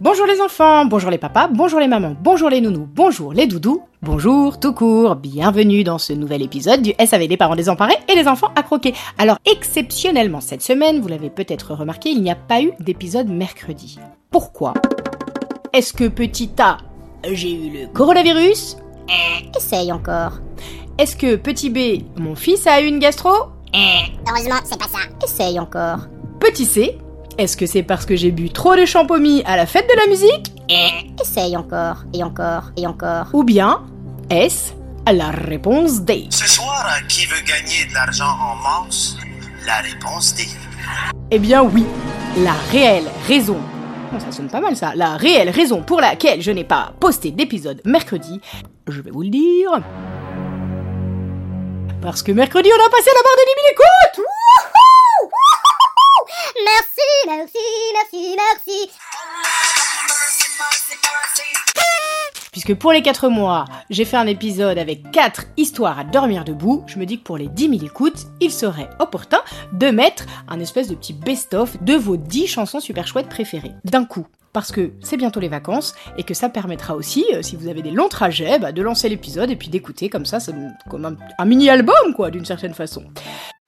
Bonjour les enfants, bonjour les papas, bonjour les mamans, bonjour les nounous, bonjour les doudous, bonjour tout court, bienvenue dans ce nouvel épisode du SAV des parents désemparés et les enfants à croquer. Alors exceptionnellement cette semaine, vous l'avez peut-être remarqué, il n'y a pas eu d'épisode mercredi. Pourquoi? Est-ce que petit A, j'ai eu le coronavirus? Eh, Essaye encore. Est-ce que petit B, mon fils a eu une gastro? Heureusement, c'est pas ça. Essaye encore. Petit C, est-ce que c'est parce que j'ai bu trop de champomis à la fête de la musique Essaye encore, et encore, et encore. Ou bien est-ce la réponse D Ce soir, qui veut gagner de l'argent en masse? La réponse D. Eh bien oui, la réelle raison. Bon, ça sonne pas mal ça. La réelle raison pour laquelle je n'ai pas posté d'épisode mercredi, je vais vous le dire. Parce que mercredi, on a passé la barre des 10 000 écoutes Merci, merci, merci, merci. Puisque pour les 4 mois, j'ai fait un épisode avec 4 histoires à dormir debout, je me dis que pour les 10 000 écoutes, il serait opportun de mettre un espèce de petit best-of de vos 10 chansons super chouettes préférées, d'un coup. Parce que c'est bientôt les vacances et que ça permettra aussi, euh, si vous avez des longs trajets, bah, de lancer l'épisode et puis d'écouter comme ça, comme un, un mini-album quoi, d'une certaine façon.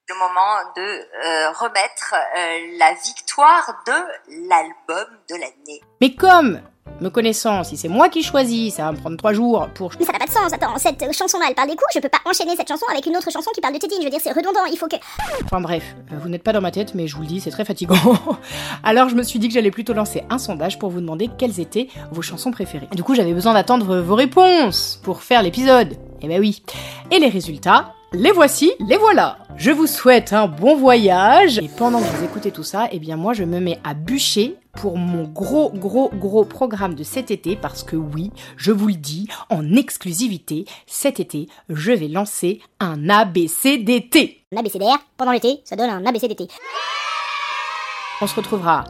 Le moment de euh, remettre euh, la victoire de l'album de l'année. Mais comme, me connaissant, si c'est moi qui choisis, ça va me prendre 3 jours pour Mais ça n'a pas de sens. Attends, cette chanson-là, elle parle des coups. Je peux pas enchaîner cette chanson avec une autre chanson qui parle de tétine. Je veux dire, c'est redondant. Il faut que. Enfin bref, euh, vous n'êtes pas dans ma tête, mais je vous le dis, c'est très fatigant. Alors je me suis dit que j'allais plutôt lancer un sondage pour vous demander quelles étaient vos chansons préférées. Du coup, j'avais besoin d'attendre vos réponses pour faire l'épisode. Eh ben oui. Et les résultats, les voici, les voilà. Je vous souhaite un bon voyage. Et pendant que vous écoutez tout ça, eh bien moi je me mets à bûcher pour mon gros gros gros programme de cet été parce que oui, je vous le dis en exclusivité, cet été, je vais lancer un ABCDT. Un ABCDR, pendant l'été, ça donne un ABCDT. On se retrouvera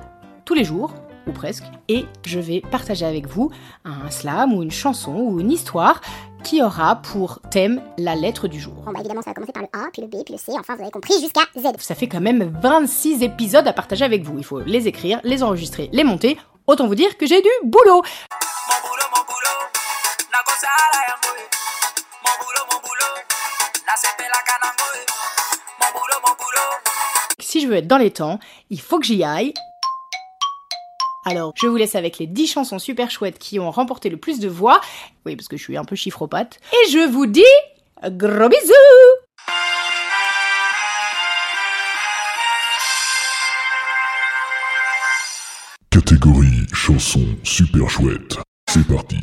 tous les jours, ou presque, et je vais partager avec vous un slam ou une chanson ou une histoire qui aura pour thème la lettre du jour. Bon, bah évidemment, ça va commencer par le A, puis le B, puis le C. Enfin, vous avez compris, jusqu'à Z. Ça fait quand même 26 épisodes à partager avec vous. Il faut les écrire, les enregistrer, les monter. Autant vous dire que j'ai du boulot. Mon boulot, mon boulot, la cosa la yangoe. Mon boulot, mon boulot, la sepe la canangoe. Mon boulot, mon boulot. Si je veux être dans les temps, il faut que j'y aille. Alors, je vous laisse avec les 10 chansons super chouettes qui ont remporté le plus de voix. Oui, parce que je suis un peu chiffropate. Et je vous dis gros bisous Catégorie chanson super chouette. C'est parti.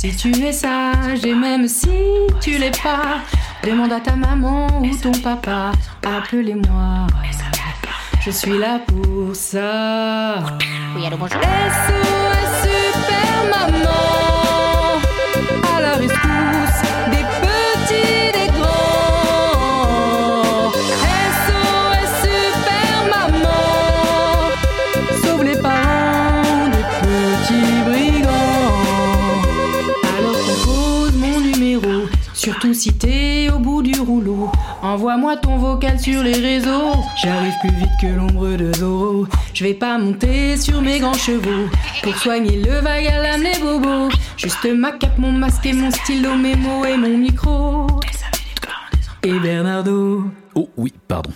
Si tu es sage et même si tu l'es pas. Demande à ta maman ou ton papa. Appelez-moi. Je suis là pour ça. Oui, allô, bonjour. Surtout si t'es au bout du rouleau. Envoie-moi ton vocal sur les réseaux. J'arrive plus vite que l'ombre de Zoro. Je vais pas monter sur mes grands chevaux pour soigner le vague à l'âne et bobo. Juste ma cape, mon masque et mon stylo, mes mots et mon micro. Et Bernardo. Oh oui, pardon.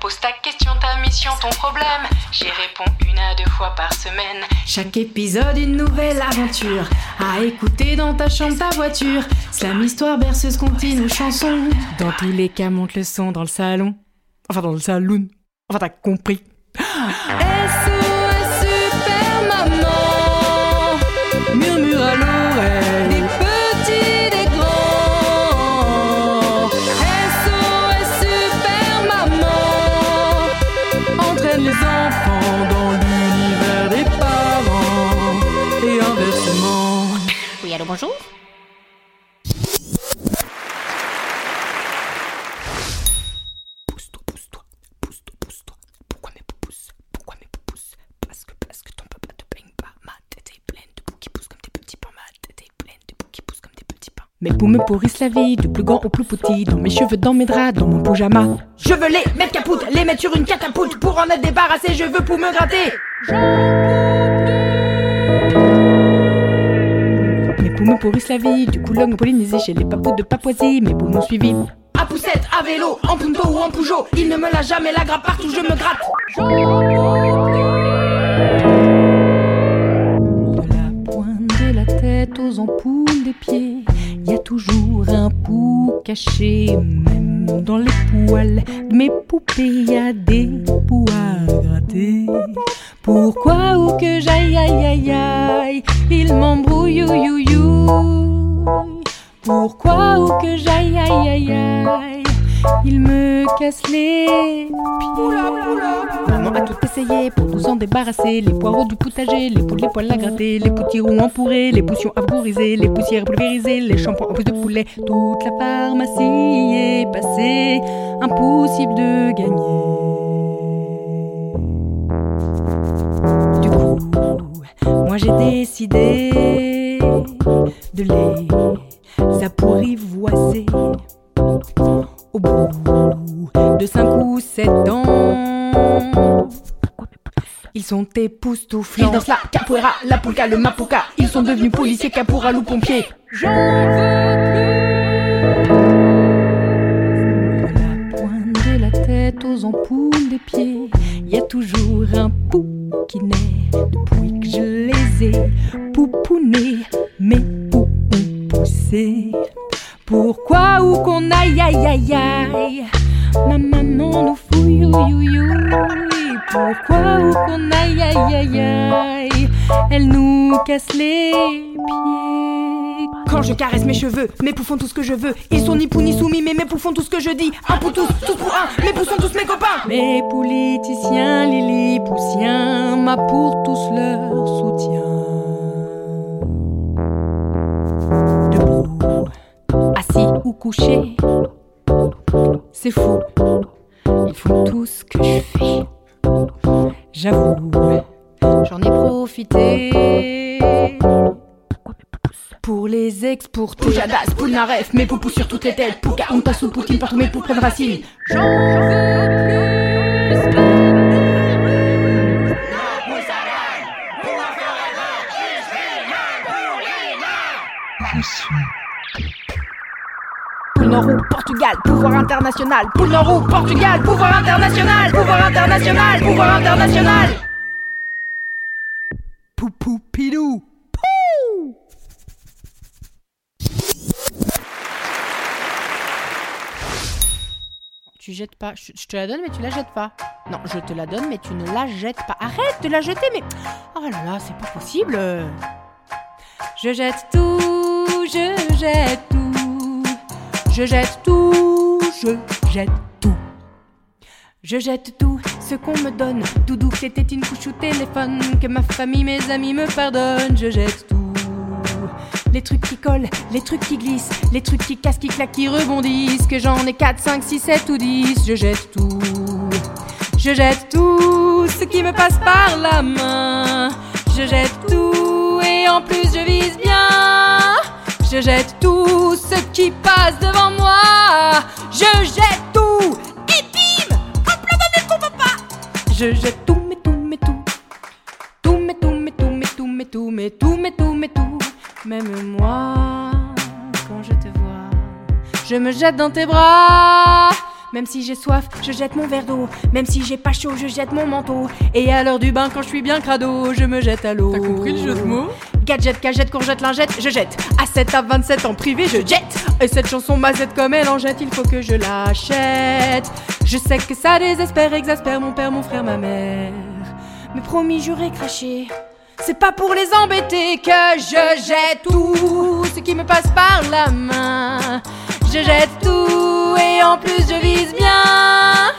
Pose ta question, ta mission, ton problème. J'y réponds une à deux fois par semaine. Chaque épisode, une nouvelle aventure à écouter dans ta chambre, ta voiture. Slam, histoire, berceuse, comptine ou chanson. Dans tous les cas, monte le son dans le salon. Enfin, dans le saloon. Enfin, t'as compris. poux me pourrissent la vie, du plus grand au plus petit. Dans mes cheveux, dans mes draps, dans mon pyjama. Je veux les mettre capoute, les mettre sur une catapulte. Pour en être débarrassé, je veux pour me gratter. Mes me pourrissent la vie, du Coulomb au Polynésie, chez les papous de Papouasie, mes poux m'ont suivi. À poussette, à vélo, en punto ou en Peugeot, il ne me lâche jamais la grappe partout, je me gratte. Tête aux ampoules des pieds, y a toujours un pou caché, même dans les poils de mes poupées, y a des poux à gratter. Pourquoi ou que j'aille aïe aïe aïe, il m'embrouille. Pourquoi ou que j'aille aïe aïe aïe, il me casse les pieds. Maman a tout essayé pour nous en débarrasser. Les poireaux du potager, les poules, les poils à gratter, les potirons empourrés, les potions vaporisées, les poussières pulvérisées, les shampoings en plus de poulet. Toute la pharmacie est passée, impossible de gagner. Du coup, moi j'ai décidé de les apprivoiser au bout de cinq ou sept ans. Ils sont époustouflants. Ils dansent la capoeira, la polka, le mapuka. Ils sont devenus policiers, caporal ou pompiers. J'en veux plus. De la pointe de la tête aux ampoules des pieds, y a toujours un pou qui naît depuis que je les ai poupounés. Mes poux ont poussé. Pourquoi ou qu'on aille aïe aïe aïe? Ma maman nous fouille you you. Pourquoi ou qu'on aille aïe aïe aïe? Elle nous casse les pieds. Quand je caresse mes cheveux, mes poux font tout ce que je veux. Ils sont ni pou ni soumis mais mes font tout ce que je dis. Un pour tous, tous pour un, mes poux sont tous mes copains. Mes politiciens, les poussiens Ma pour tous leur soutien. Debout assis ou couché. C'est fou, ils font tout ce que je fais. J'avoue, j'en ai profité. Pour les exporter. Poujadas, Poulnaref, mes poupous sur toutes les têtes. Pouka, Onta sous Poutine, partout mes poux prennent racine. J'en veux plus. Poule Nord ou Portugal, pouvoir international. Poule Nord ou Portugal, pouvoir international. Pouvoir international, pouvoir international. Poupou pilou. Pou Tu jettes pas. Je, je te la donne, mais tu la jettes pas. Non, je te la donne, mais tu ne la jettes pas. Arrête de la jeter, mais. Oh là là, c'est pas possible. Je jette tout, je jette. Je jette tout, je jette tout. Je jette tout ce qu'on me donne. Doudou, c'était une couche au téléphone. Que ma famille, mes amis me pardonnent. Je jette tout. Les trucs qui collent, les trucs qui glissent, les trucs qui cassent, qui claquent, qui rebondissent. Que j'en ai 4, 5, 6, 7 ou 10. Je jette tout. Je jette tout ce qui me passe par la main. Je jette tout et en plus je vise bien. Je jette tout ce qui passe devant moi. Je jette tout et bim papa Je jette tout, mais tout, mais tout. Tout, mais tout, mais tout, mais tout, mais tout, mais tout, mais tout, mais tout. Même moi, quand je te vois, je me jette dans tes bras. Même si j'ai soif, je jette mon verre d'eau. Même si j'ai pas chaud, je jette mon manteau. Et à l'heure du bain, quand je suis bien crado, je me jette à l'eau. T'as compris le jeu de mots? Gadget, cagette, courgette, lingette, je jette. À 7 à 27 en privé, je jette. Et cette chanson mazette comme elle en jette, il faut que je l'achète. Je sais que ça désespère, exaspère mon père, mon frère, ma mère. Mais promis, j'aurais craché. C'est pas pour les embêter que je jette tout ce qui me passe par la main. Je jette tout et en plus je vise bien.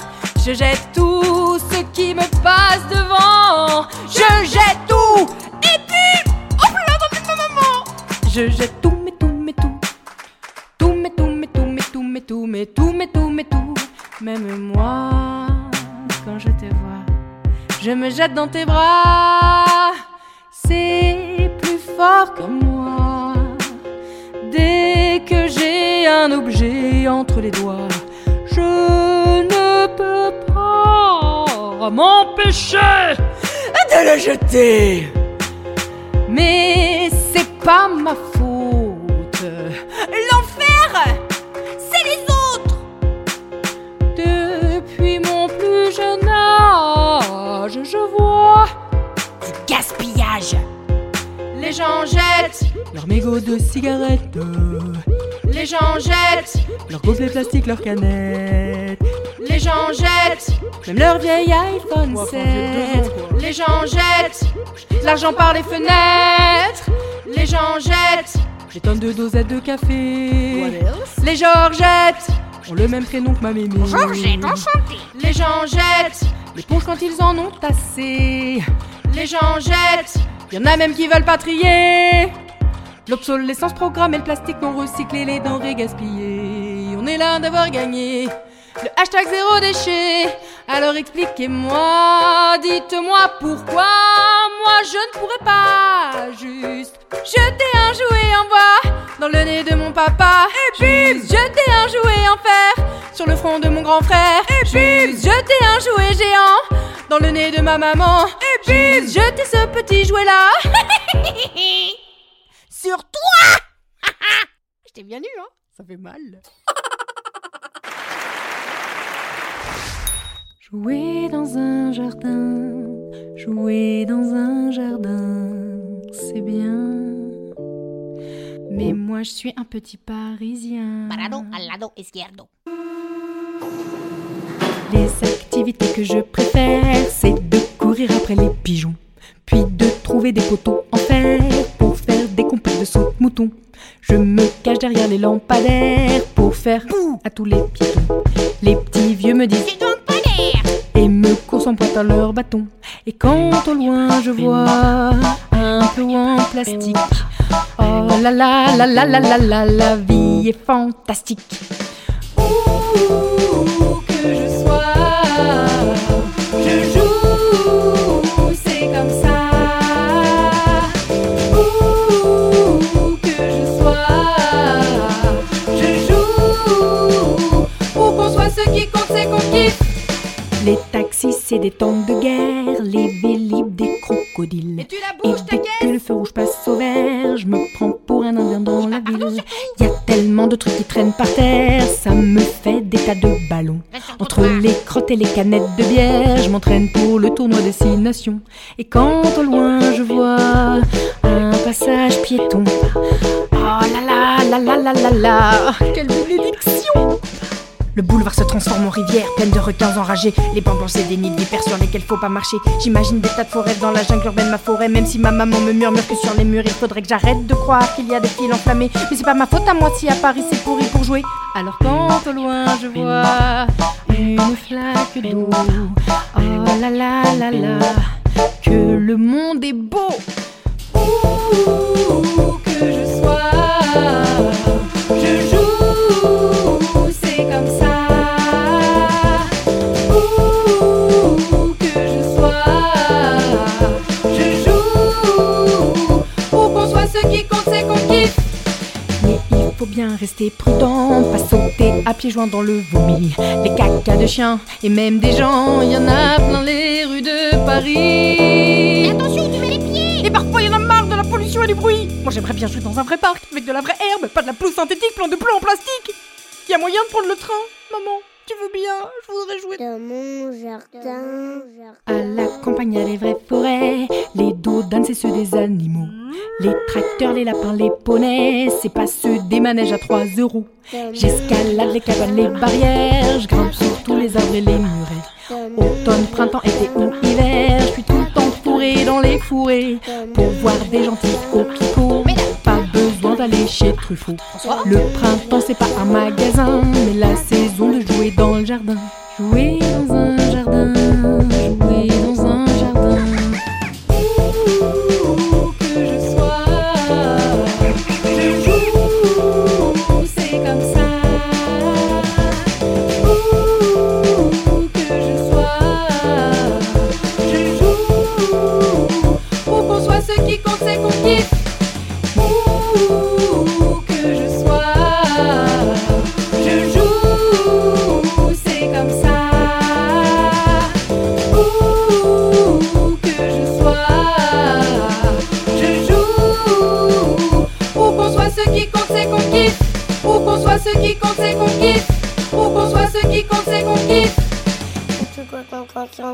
Je jette tout ce qui me passe devant. Je jette tout et puis hop là dans ma maman. Je jette tout, mais tout, mais tout. Tout, mais tout, mais tout, mais tout, mais tout, mais tout, mais tout, mais tout. Même moi, quand je te vois, je me jette dans tes bras. C'est plus fort que moi. Dès que j'ai un objet entre les doigts, je ne peux pas m'empêcher de le jeter. Mais c'est pas ma faute. De cigarettes. Les gens jettent leurs gobelets plastiques, leurs canettes. Les gens jettent même leur vieil iPhone 7. Les gens jettent l'argent par les fenêtres. Les gens jettent des tonnes de dosettes de café. Les Georgettes ont le même prénom que ma mémé. Les gens jettent l'éponge quand ils en ont assez. Les gens jettent, y en a même qui veulent pas trier. L'obsolescence programmée, le plastique non recyclé, les denrées gaspillées. On est là d'avoir gagné. Le hashtag zéro déchet. Alors expliquez-moi, dites-moi pourquoi moi je ne pourrais pas juste jeter un jouet en bois dans le nez de mon papa. Et puis jeter un jouet en fer sur le front de mon grand frère. Et puis jeter un jouet géant dans le nez de ma maman. Et puis jeter ce petit jouet là sur toi. J'étais bien nu, hein Ça fait mal. Jouer dans un jardin, jouer dans un jardin, c'est bien. Mais moi je suis un petit parisien. Parado al lado izquierdo. Les activités que je préfère, c'est de courir après les pigeons, puis de trouver des poteaux en fer pour compètes de saut mouton. Je me cache derrière les lampadaires pour faire bouh à tous les piétons. Les petits vieux me disent et me courent en pointant leur bâton. Et quand au loin je vois un plot en plastique, oh là là là là là là là, la vie est fantastique. Des tanks de guerre, les vélib, des crocodiles. Et dès que le feu rouge passe au vert, je me prends pour un indien dans la ville. Y a tellement de trucs qui traînent par terre, ça me fait des tas de ballons. Entre les crottes et les canettes de bière, je m'entraîne pour le tournoi des six nations. Et quand au loin je vois un passage piéton, oh là là là là là là là, quelle! Le boulevard se transforme en rivière, pleine de requins enragés. Les bambins, c'est des nids vipères sur lesquels faut pas marcher. J'imagine des tas de forêts dans la jungle urbaine, ma forêt. Même si ma maman me murmure que sur les murs, il faudrait que j'arrête de croire qu'il y a des fils enflammés. Mais c'est pas ma faute à moi si à Paris c'est pourri pour jouer. Alors quand au loin je vois une flaque d'eau, oh là là là là, que le monde est beau. Où que je sois, bien rester prudent, pas sauter à pieds joints dans le vomi. Les cacas de chiens et même des gens, il y en a plein les rues de Paris. Mais attention, tu mets les pieds Et parfois, il y en a marre de la pollution et du bruit. Moi, j'aimerais bien jouer dans un vrai parc avec de la vraie herbe, pas de la pelouse synthétique plein de plombs en plastique. Y a moyen de prendre le train, maman. Je voudrais jouer. Mon jardin. À la campagne, a les vraies forêts. Les dodanes, c'est ceux des animaux. Les tracteurs, les lapins, les poneys, c'est pas ceux des manèges à 3 euros. J'escalade les cabanes, les barrières, je grimpe sur tous les arbres et les murets. Automne, printemps, été hiver, je suis tout le temps fourré dans les fourrés pour voir des gentils. Pas besoin d'aller chez Truffaut. Le printemps, c'est pas un magasin, mais la saison de jouer dans le jardin. Jouer dans un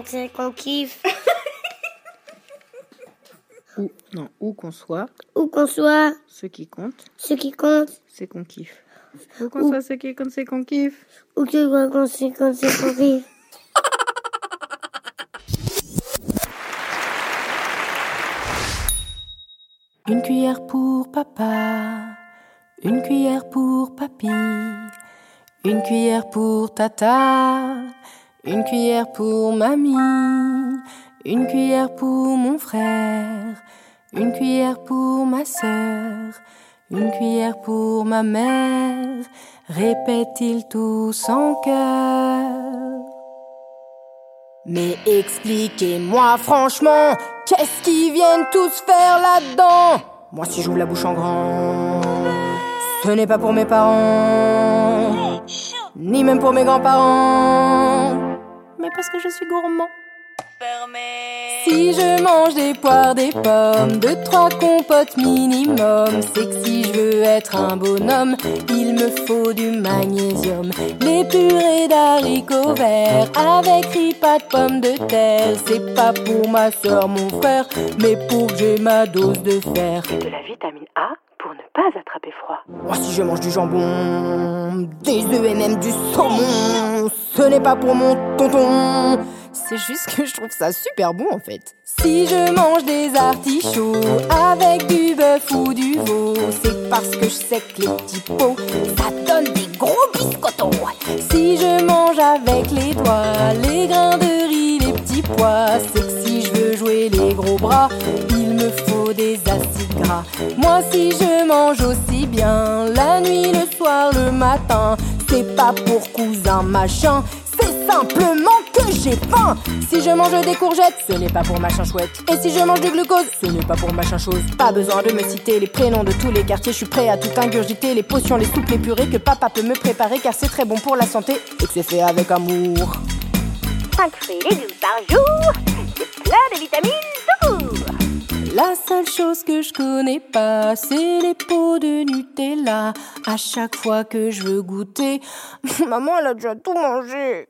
c'est qu'on kiffe Où, non, où qu'on soit, Où qu'on soit, ce qui compte, ce qui compte, c'est qu'on kiffe. Où qu'on soit, ce qui compte, c'est qu'on kiffe. où que quoi qu'on c'est qu'on c'est qu'on kiffe. Une cuillère pour papa, une cuillère pour papy, une cuillère pour tata, une cuillère pour mamie, une cuillère pour mon frère, une cuillère pour ma sœur, une cuillère pour ma mère, répète-t-il tous en chœur. Mais expliquez-moi franchement, qu'est-ce qu'ils viennent tous faire là-dedans? Moi si j'ouvre la bouche en grand, ce n'est pas pour mes parents, ni même pour mes grands-parents, mais parce que je suis gourmand. Si je mange des poires, des pommes, deux, trois compotes minimum, c'est que si je veux être un bonhomme, il me faut du magnésium. Les purées d'haricots verts avec riz, pas de pommes de terre, c'est pas pour ma soeur, mon frère, mais pour que j'ai ma dose de fer. de la vitamine A pour ne pas attraper froid. Moi, si je mange du jambon, des œufs et même du saumon, ce n'est pas pour mon tonton. C'est juste que je trouve ça super bon en fait. Si je mange des artichauts avec du bœuf ou du veau, c'est parce que je sais que les petits pots, ça donne des gros biscottos. Si je mange avec les doigts les grains de riz, les petits pois, c'est que si je veux jouer les gros bras, il me faut des acides gras. Moi, si je mange aussi bien la nuit, le soir, le matin, c'est pas pour cousin machin, c'est simplement que j'ai faim. Si je mange des courgettes, ce n'est pas pour machin chouette. Et si je mange du glucose, ce n'est pas pour machin chose. Pas besoin de me citer les prénoms de tous les quartiers, je suis prêt à tout ingurgiter, les potions, les soupes, les purées que papa peut me préparer car c'est très bon pour la santé et que c'est fait avec amour. 5 fruits et légumes par jour, plein de vitamines. La seule chose que je connais pas, c'est les pots de Nutella. À chaque fois que je veux goûter, maman elle a déjà tout mangé.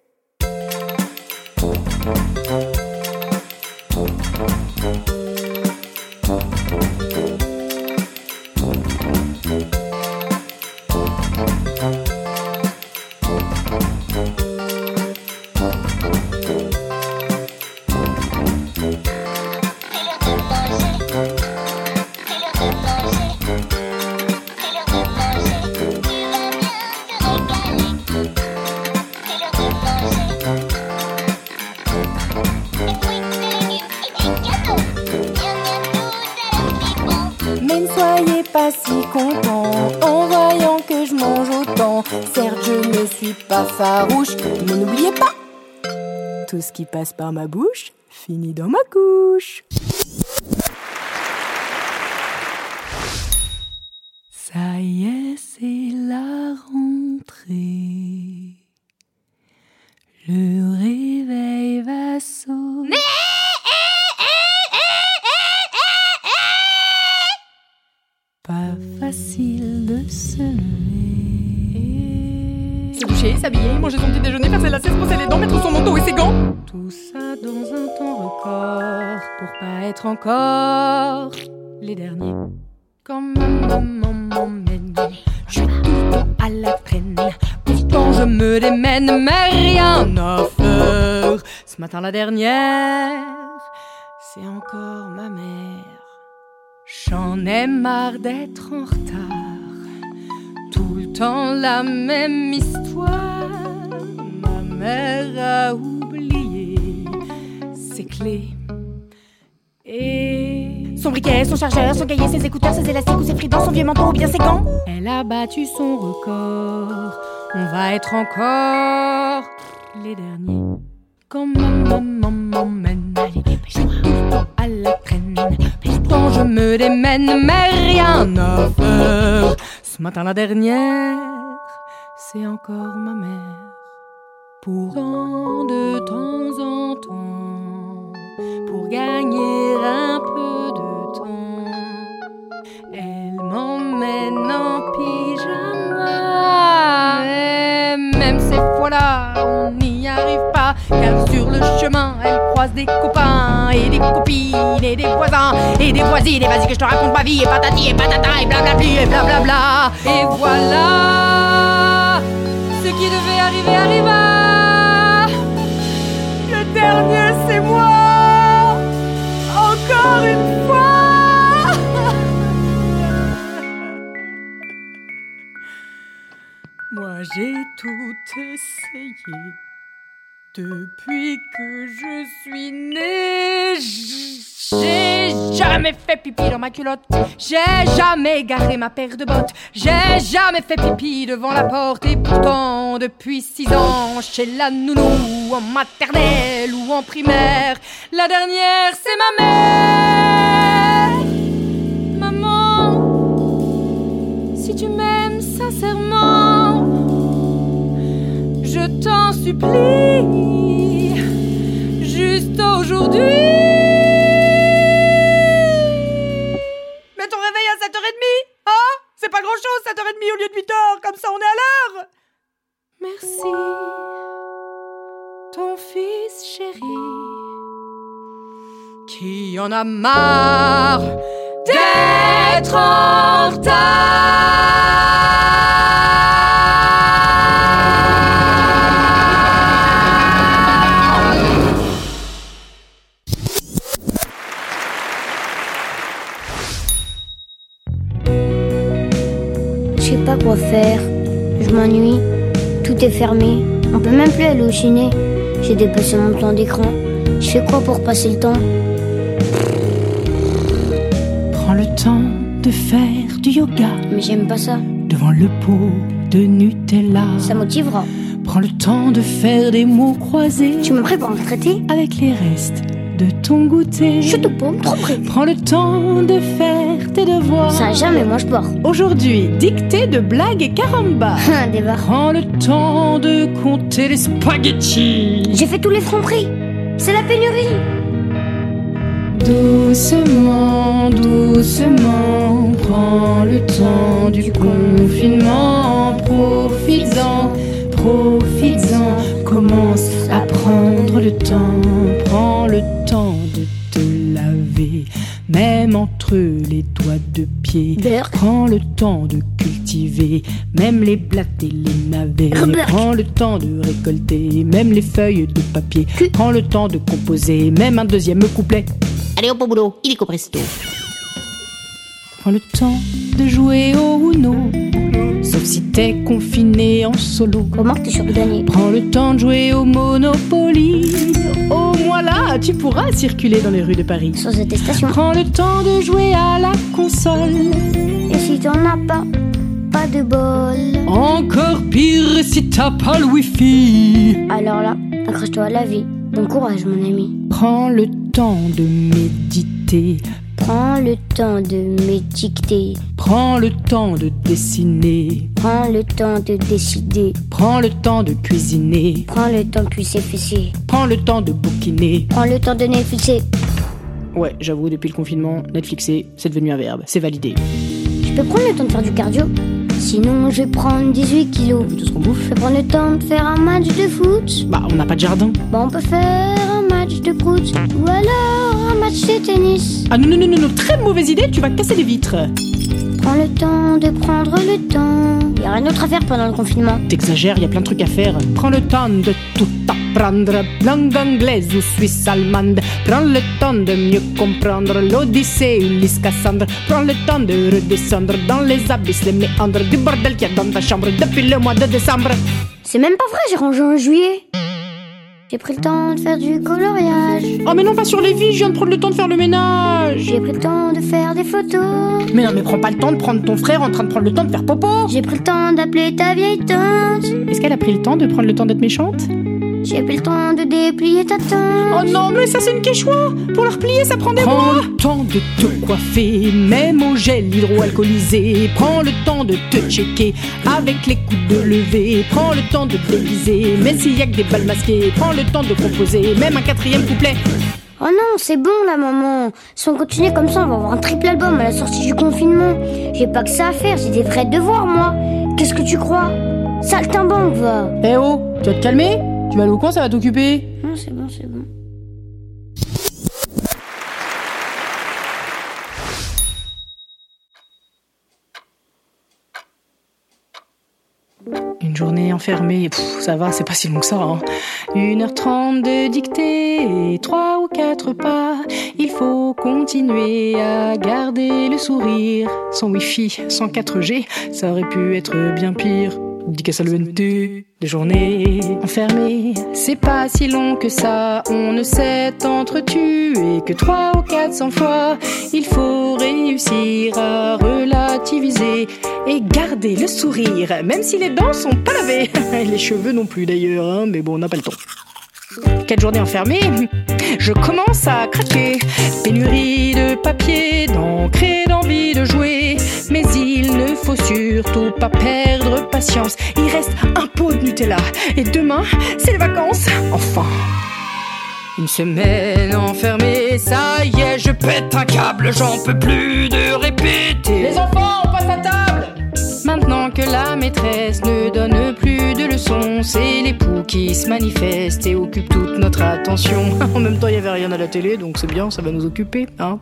Farouche, mais n'oubliez pas, tout ce qui passe par ma bouche finit dans ma couche. La dernière, c'est encore ma mère. J'en ai marre d'être en retard. Tout le temps la même histoire. Ma mère a oublié ses clés. Et Son briquet, son chargeur, son cahier, ses écouteurs, ses élastiques ou ses fridans, son vieux manteau ou bien ses gants. elle a battu son record. On va être encore les derniers. Quand ma maman m'emmène, je tout à la traîne. Pourtant je me démène, mais rien à faire. Ce matin la dernière, c'est encore ma mère. Pourtant de temps en temps, pour gagner un peu de temps, elle m'emmène en pyjama. Et même ces fois-là, on arrive pas, car sur le chemin, elle croise des copains et des copines et des voisins et des voisines. Et vas-y que je te raconte ma vie, et patati et patata et blablabli et blablabla. Et voilà, ce qui devait arriver arriva. Le dernier, c'est moi, encore une fois. Moi j'ai tout essayé. Depuis que je suis née, j'ai jamais fait pipi dans ma culotte. J'ai jamais garé ma paire de bottes. J'ai jamais fait pipi devant la porte. Et pourtant, depuis six ans, chez la nounou, en maternelle ou en primaire, la dernière c'est ma mère. Maman, si tu m'aimes sincèrement, je t'en supplie, juste aujourd'hui. Mets ton réveil à 7h30, hein? C'est pas grand chose, 7h30 au lieu de 8h, comme ça on est à l'heure Merci, ton fils chéri, qui en a marre d'être en retard. Est fermé. On peut même plus aller au ciné. J'ai dépassé mon temps d'écran. Je fais quoi pour passer le temps? Prends le temps de faire du yoga Mais j'aime pas ça. devant le pot de Nutella. Ça motivera. Prends le temps de faire des mots croisés Tu me prépares un traité avec les restes de ton goûter. Je te paume trop près. Prends le temps de faire tes devoirs. Ça jamais, moi je pars. Aujourd'hui, dictée de blagues et caramba. Un débat. Prends le temps de compter les spaghettis. J'ai fait tous les francs prix. C'est la pénurie. Doucement, doucement, prends le temps du confinement. Profites-en, profites-en, à prendre le temps. Prends le temps de te laver, même entre les doigts de pied. Berk. Prends le temps de cultiver, même les blattes et les navets. Berk. Prends le temps de récolter, même les feuilles de papier. Prends le temps de composer, même un deuxième couplet. Allez hop au boulot, illico presto. Prends le temps de jouer au Uno, sauf si t'es confiné en solo. Comment t'es sûr de gagner Prends le temps de jouer au Monopoly. Au moins là, tu pourras circuler dans les rues de Paris. Sans attestation. Prends le temps de jouer à la console. Et si t'en as pas, pas de bol. Encore pire si t'as pas le wifi. Alors là, accroche-toi à la vie. Bon courage, mon ami. Prends le temps de méditer. Prends le temps de m'étiqueter. Prends le temps de dessiner. Prends le temps de décider. Prends le temps de cuisiner. Prends le temps de cuisser fessé. Prends le temps de bouquiner. Prends le temps de Netflixer. Ouais, j'avoue, depuis le confinement, Netflixer, c'est devenu un verbe, c'est validé. Je peux prendre le temps de faire du cardio Sinon, je vais prendre 18 kilos. Vu tout ce qu'on bouffe. Je peux prendre le temps de faire un match de foot Bah, on n'a pas de jardin. Bah, on peut faire match de. Ou alors un match de tennis. Ah non, non, non, non, non, très mauvaise idée, tu vas casser les vitres. Prends le temps de prendre le temps. Y a rien d'autre à faire pendant le confinement. T'exagères, y a plein de trucs à faire. Prends le temps de tout apprendre, langue anglaise ou suisse allemande. Prends le temps de mieux comprendre l'Odyssée, Ulysse, Cassandre. Prends le temps de redescendre dans les abysses, les méandres du bordel qu'il y a dans ta chambre depuis le mois de décembre. C'est même pas vrai, j'ai rangé en juillet. J'ai pris le temps de faire du coloriage. Oh mais non, pas sur les vies, je viens de prendre le temps de faire le ménage. J'ai pris le temps de faire des photos. Mais non, mais prends pas le temps de prendre ton frère en train de prendre le temps de faire popo. J'ai pris le temps d'appeler ta vieille tante. Est-ce qu'elle a pris le temps de prendre le temps d'être méchante? J'ai pris le temps de déplier ta tante. Oh non, mais ça c'est une quechua Pour la replier, ça prend des Prends le temps de te coiffer, même au gel hydroalcoolisé. Prends le temps de te checker avec les coups de lever. Prends le temps de te déguiser, mais s'il y a que des balles masquées. Prends le temps de composer, même un quatrième couplet. Oh non, c'est bon là, maman. Si on continue comme ça, on va avoir un triple album à la sortie du confinement. J'ai pas que ça à faire, j'ai des vrais devoirs, moi. Qu'est-ce que tu crois? Saltimbanque, va. Eh oh, tu vas te calmer? Tu vas au coin, ça va t'occuper. Non, c'est bon, c'est bon. Une journée enfermée, pff, ça va, c'est pas si long que ça. Hein. 1h30 de dictée et 3 ou 4 pas. Il faut continuer à garder le sourire. Sans wifi, sans 4G, ça aurait pu être bien pire. Dicassalvente, des journées enfermées. C'est pas si long que ça, on ne s'est entretué que 3 ou 400 fois. Il faut réussir à relativiser et garder le sourire, même si les dents sont pas lavées. Les cheveux non plus d'ailleurs, hein, mais bon, on n'a pas le temps. Quatre journées enfermées, je commence à craquer. Pénurie de papier, d'encre d'envie de jouer. Mais il ne faut surtout pas perdre patience. Il reste un pot de Nutella. Et demain, c'est les vacances. Enfin. Une semaine enfermée, ça y est, je pète un câble, j'en peux plus de répéter. Les enfants, maîtresse ne donne plus de leçons, c'est l'époux qui se manifeste et occupe toute notre attention. En même temps, il y avait rien à la télé, donc c'est bien, ça va nous occuper, hein.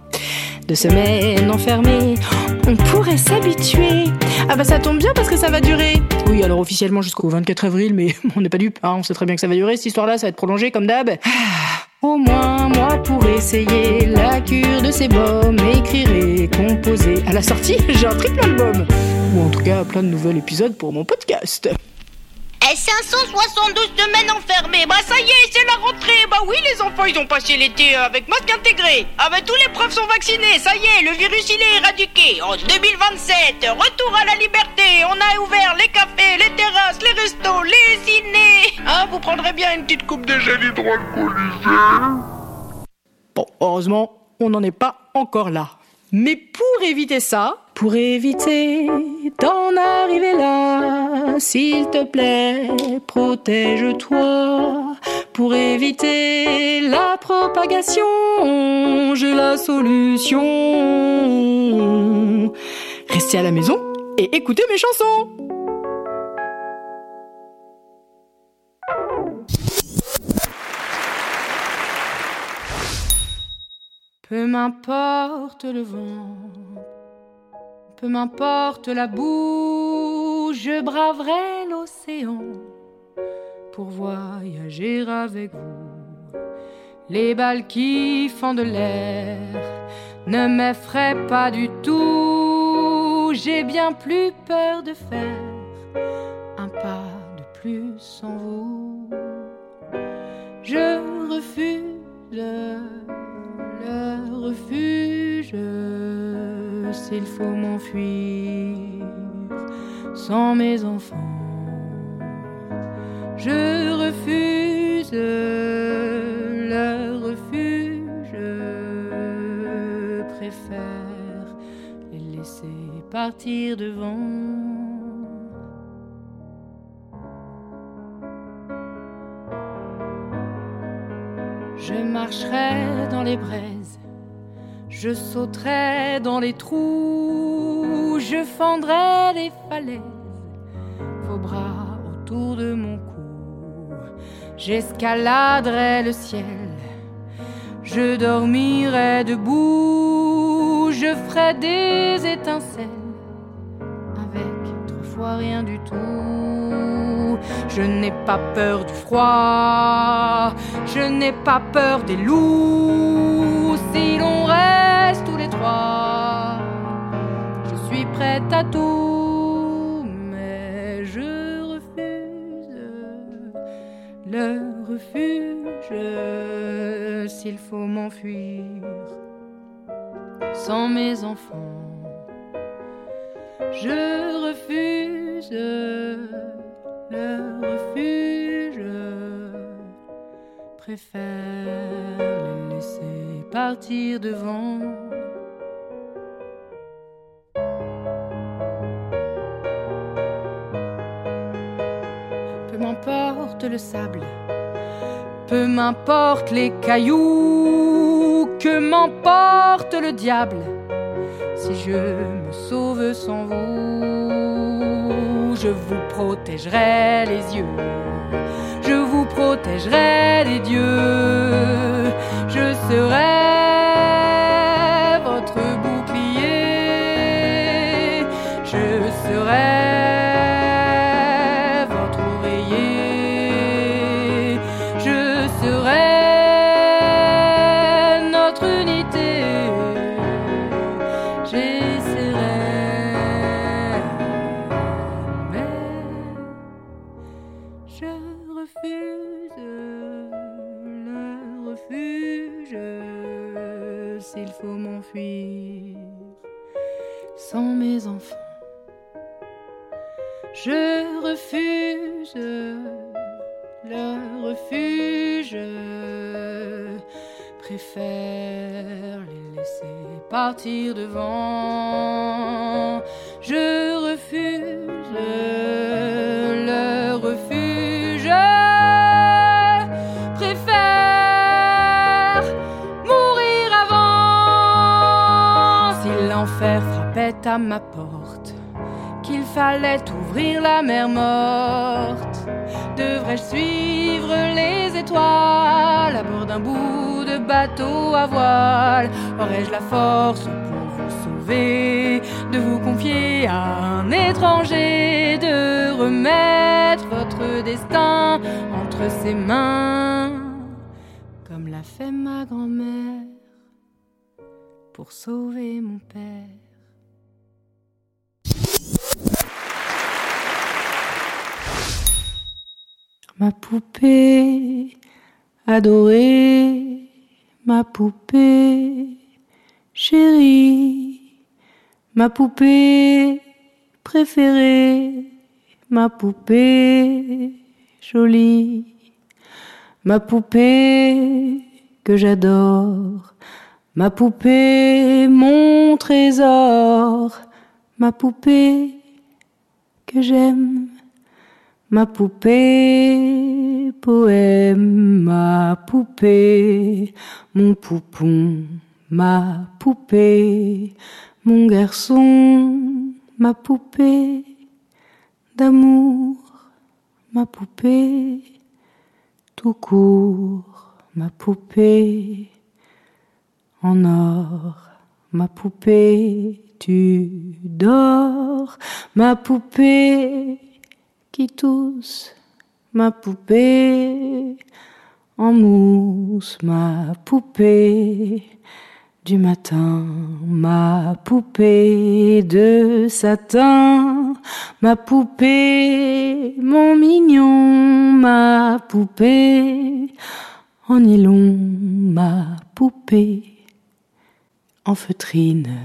Deux semaines enfermées, on pourrait s'habituer. Ah bah ça tombe bien parce que ça va durer. Oui, alors officiellement jusqu'au 24 avril, mais on n'est pas dupe, hein, on sait très bien que ça va durer cette histoire-là, ça va être prolongé comme d'hab. Ah, Au moins, moi, pour essayer la cure de ces bombes, écrire et composer. À la sortie, j'ai un triple album. Ou en tout cas, plein de nouveaux épisodes pour mon podcast. Et 572 semaines enfermées. Bah ça y est, c'est la rentrée. Bah oui, les enfants, ils ont passé l'été avec masque intégré. Ah bah tous les profs sont vaccinés. Ça y est, le virus, il est éradiqué. En 2027, retour à la liberté. On a ouvert les cafés, les terrasses, les restos, les ciné. Hein, vous prendrez bien une petite coupe de gel hydroalcoolisé. Bon, heureusement, on n'en est pas encore là. Mais pour éviter ça, pour éviter d'en arriver là, s'il te plaît, protège-toi. Pour éviter la propagation, j'ai la solution. Restez à la maison et écoutez mes chansons. Peu m'importe le vent, peu m'importe la boue, je braverai l'océan pour voyager avec vous. Les balles qui font de l'air ne m'effraient pas du tout. J'ai bien plus peur de faire un pas de plus sans vous. Je refuse le refuge s'il faut m'enfuir sans mes enfants. Je refuse le refuge, préfère les laisser partir devant. Je marcherai dans les braises. Je sauterai dans les trous, je fendrai les falaises, vos bras autour de mon cou. J'escaladerai le ciel, je dormirai debout, je ferai des étincelles. Avec trois fois rien du tout. Je n'ai pas peur du froid, je n'ai pas peur des loups. Si l'on reste tous les trois, je suis prête à tout, mais je refuse le refuge s'il faut m'enfuir sans mes enfants. Je refuse le refuge, préfère les laisser partir devant. Peu m'importe le sable, peu m'importe les cailloux, que m'emporte le diable si je me sauve sans vous. Je vous protégerai les yeux, je vous protégerai des dieux, je serai Je refuse le refuge, préfère les laisser partir devant. Je refuse le refuge, préfère mourir avant. Si l'enfer frappait à ma porte, fallait ouvrir la mer morte, devrais-je suivre les étoiles à bord d'un bout de bateau à voile? Aurais-je la force pour vous sauver, de vous confier à un étranger, de remettre votre destin entre ses mains, comme l'a fait ma grand-mère pour sauver mon père Ma poupée adorée, ma poupée chérie, ma poupée préférée, ma poupée jolie, ma poupée que j'adore, ma poupée mon trésor, ma poupée que j'aime. Ma poupée, poème, ma poupée, mon poupon, ma poupée, mon garçon, ma poupée d'amour, ma poupée tout court, ma poupée en or, ma poupée tu dors, ma poupée qui tousse, ma poupée en mousse, ma poupée. Du matin, ma poupée de satin, ma poupée, mon mignon, ma poupée. En nylon, ma poupée. En feutrine,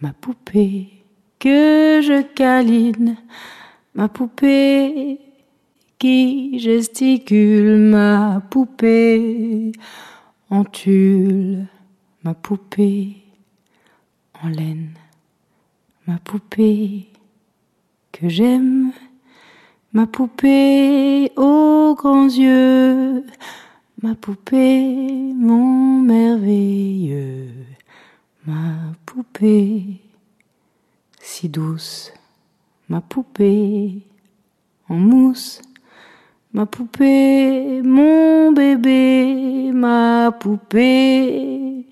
ma poupée. Que je câline ma poupée qui gesticule, ma poupée en tulle, ma poupée en laine, ma poupée que j'aime, ma poupée aux grands yeux, ma poupée mon merveilleux, ma poupée, si douce, ma poupée, en mousse, ma poupée, mon bébé, ma poupée,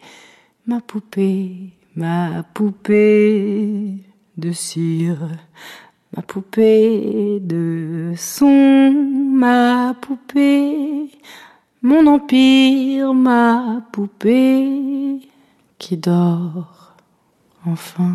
ma poupée, ma poupée de cire, ma poupée de son, ma poupée, mon empire, ma poupée qui dort enfin.